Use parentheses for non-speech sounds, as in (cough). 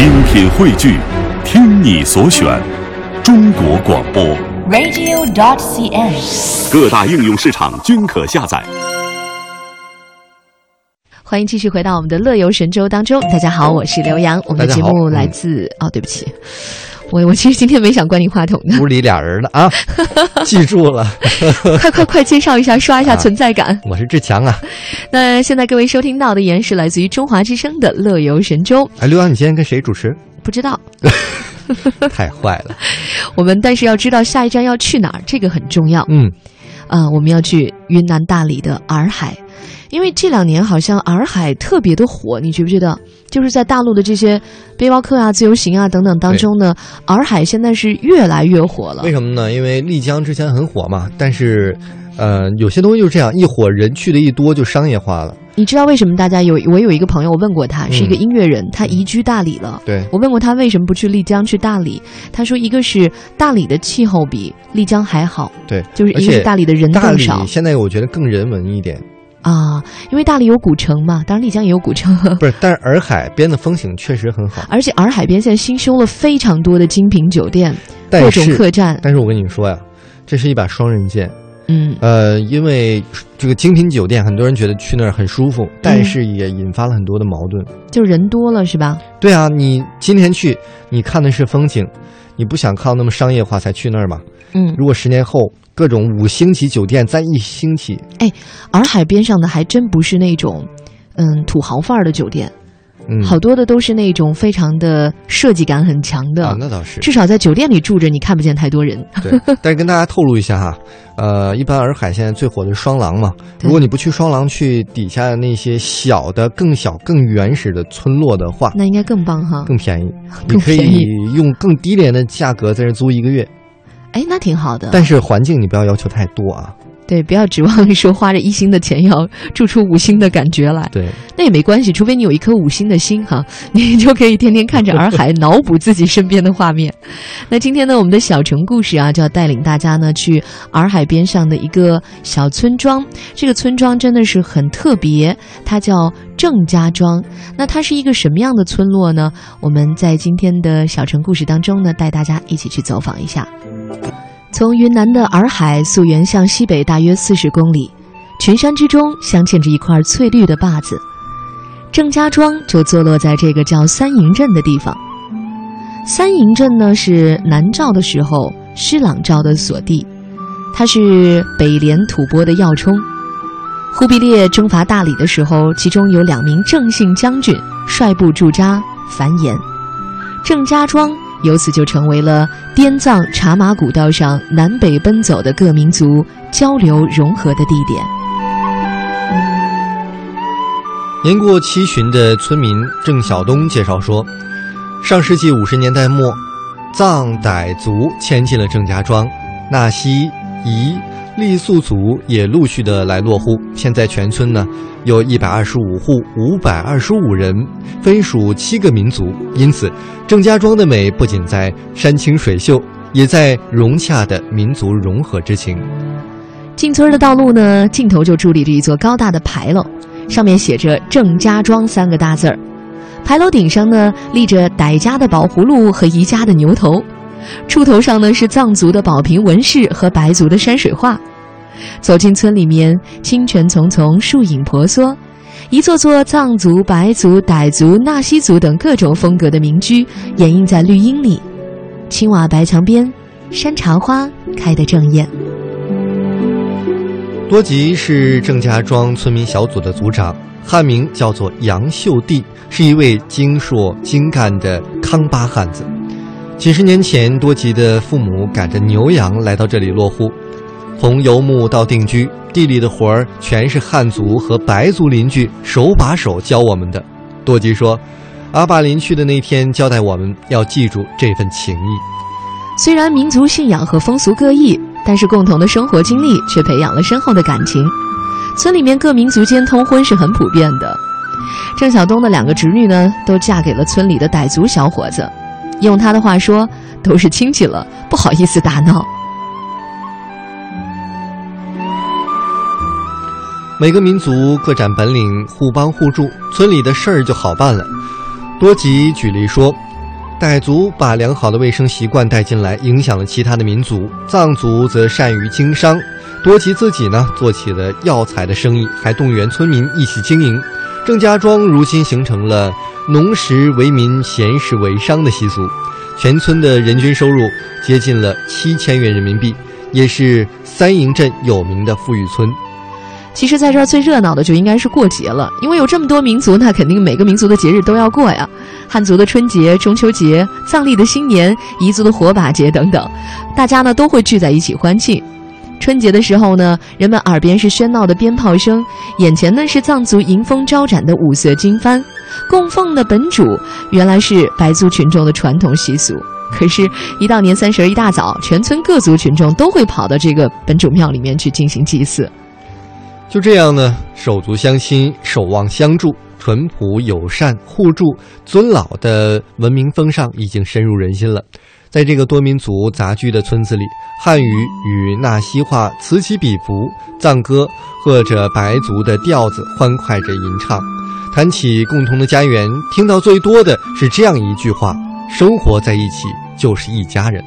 精品汇聚，听你所选，中国广播。radio.dot.cn，。各大应用市场均可下载。欢迎继续回到我们的乐游神州当中。大家好，我是刘洋。我们的节目来自哦，对不起，我我其实今天没想关你话筒的。屋里俩人呢啊，记住了，快 (laughs) 快快，介绍一下，刷一下啊存在感。我是志强啊。那现在各位收听到的依然是来自于中华之声的乐游神州。哎，刘洋，你今天跟谁主持？不知道 (laughs) 太坏了。我们，但是要知道下一站要去哪儿，这个很重要。嗯，啊、我们要去云南大理的洱海，因为这两年好像洱海特别的火，你觉不觉得？就是在大陆的这些背包客啊、自由行啊等等当中呢，洱海现在是越来越火了为。什么呢？因为丽江之前很火嘛，但是，呃，有些东西就是这样，一火人去的一多就商业化了。你知道为什么大家有？我有一个朋友，我问过他，是一个嗯音乐人，他移居大理了。对，我问过他为什么不去丽江，去大理？他说，一个是大理的气候比丽江还好，对，就是一个是大理的人大理更少现在我觉得更人文一点，啊，因为大理有古城嘛，当然丽江也有古城。(laughs) 不是？但是洱海边的风景确实很好，而且洱海边现在新修了非常多的精品酒店，各种，客栈。但是我跟你说呀，这是一把双刃剑。嗯，呃，因为这个精品酒店，很多人觉得去那儿很舒服，嗯但是也引发了很多的矛盾。就人多了是吧？对啊，你今天去，你看的是风景，你不想靠那么商业化才去那儿嘛？嗯，如果十年后各种五星级酒店再一兴起，洱海边上的还真不是那种，嗯，土豪范儿的酒店，嗯，好多的都是那种非常的设计感很强的。啊，那倒是至少在酒店里住着，你看不见太多人。对。但是跟大家透露一下哈，(laughs) 呃，一般洱海现在最火的是双廊嘛，如果你不去双廊，去底下的那些小的、更小、更原始的村落的话，那应该更棒哈。更便宜，(laughs) 你可以用更低廉的价格在这租一个月，哎，那挺好的。但是环境你不要要求太多啊。对，不要指望说花着一星的钱要住出五星的感觉来。对，那也没关系，除非你有一颗五星的心哈，(laughs) 你就可以天天看着洱海，脑补自己身边的画面。那今天呢，我们的小城故事啊，就要带领大家呢去洱海边上的一个小村庄。这个村庄真的是很特别，它叫郑家庄。那它是一个什么样的村落呢？我们在今天的小城故事当中呢，带大家一起去走访一下。从云南的洱海溯源向西北大约四十公里，群山之中镶嵌着一块翠绿的坝子。郑家庄就坐落在这个叫三营镇的地方。三营镇呢是南诏的时候施琅诏的所地，它是北连吐蕃的要冲。忽必烈征伐大理的时候，其中有两名郑姓将军率部驻扎繁衍，郑家庄由此就成为了滇藏茶马古道上南北奔走的各民族交流融合的地点。年过七旬的村民郑晓东介绍说，上世纪五十年代末，藏傣族迁进了郑家庄，纳西、彝、傈僳族也陆续的来落户。现在全村呢有一百二十五户，五百二十五人，分属七个民族。因此，郑家庄的美不仅在山清水秀，也在融洽的民族融合之情。进村的道路呢，尽头就伫立着一座高大的牌楼，上面写着“郑家庄”三个大字儿。牌楼顶上呢，立着傣家的宝葫芦和彝家的牛头，出头上呢是藏族的宝瓶纹饰和白族的山水画。走进村里面，清泉淙淙，树影婆娑，一座座藏族、白族、傣族、纳西族等各种风格的民居掩映在绿荫里，青瓦白墙边，山茶花开得正艳。多吉是郑家庄村民小组的组长，汉名叫做杨秀娣，是一位精硕精干的康巴汉子。几十年前，多吉的父母赶着牛羊来到这里落户，从游牧到定居，地里的活儿全是汉族和白族邻居手把手教我们的。多吉说：“阿坝林去的那天，交代我们要记住这份情谊。”虽然民族信仰和风俗各异，但是共同的生活经历却培养了深厚的感情。村里面各民族间通婚是很普遍的。郑晓东的两个侄女呢，都嫁给了村里的傣族小伙子。用他的话说，都是亲戚了，不好意思打闹。每个民族各展本领，互帮互助，村里的事儿就好办了。多吉举例说，傣族把良好的卫生习惯带进来，影响了其他的民族。藏族则善于经商，多吉自己呢做起了药材的生意，还动员村民一起经营。郑家庄如今形成了农时为民、闲时为商的习俗，全村的人均收入接近了七千元人民币，也是三营镇有名的富裕村。其实，在这儿最热闹的就应该是过节了，因为有这么多民族，那肯定每个民族的节日都要过呀。汉族的春节、中秋节、藏历的新年、彝族的火把节等等，大家呢都会聚在一起欢庆。春节的时候呢，人们耳边是喧闹的鞭炮声，眼前呢是藏族迎风招展的五色经幡，供奉的本主原来是白族群众的传统习俗。可是，一到年三十一大早，全村各族群众都会跑到这个本主庙里面去进行祭祀。就这样呢，手足相亲、守望相助、淳朴友善、互助、尊老的文明风尚已经深入人心了。在这个多民族杂居的村子里，汉语与纳西话此起彼伏，藏歌和着白族的调子欢快着吟唱。谈起共同的家园，听到最多的是这样一句话：“生活在一起就是一家人。”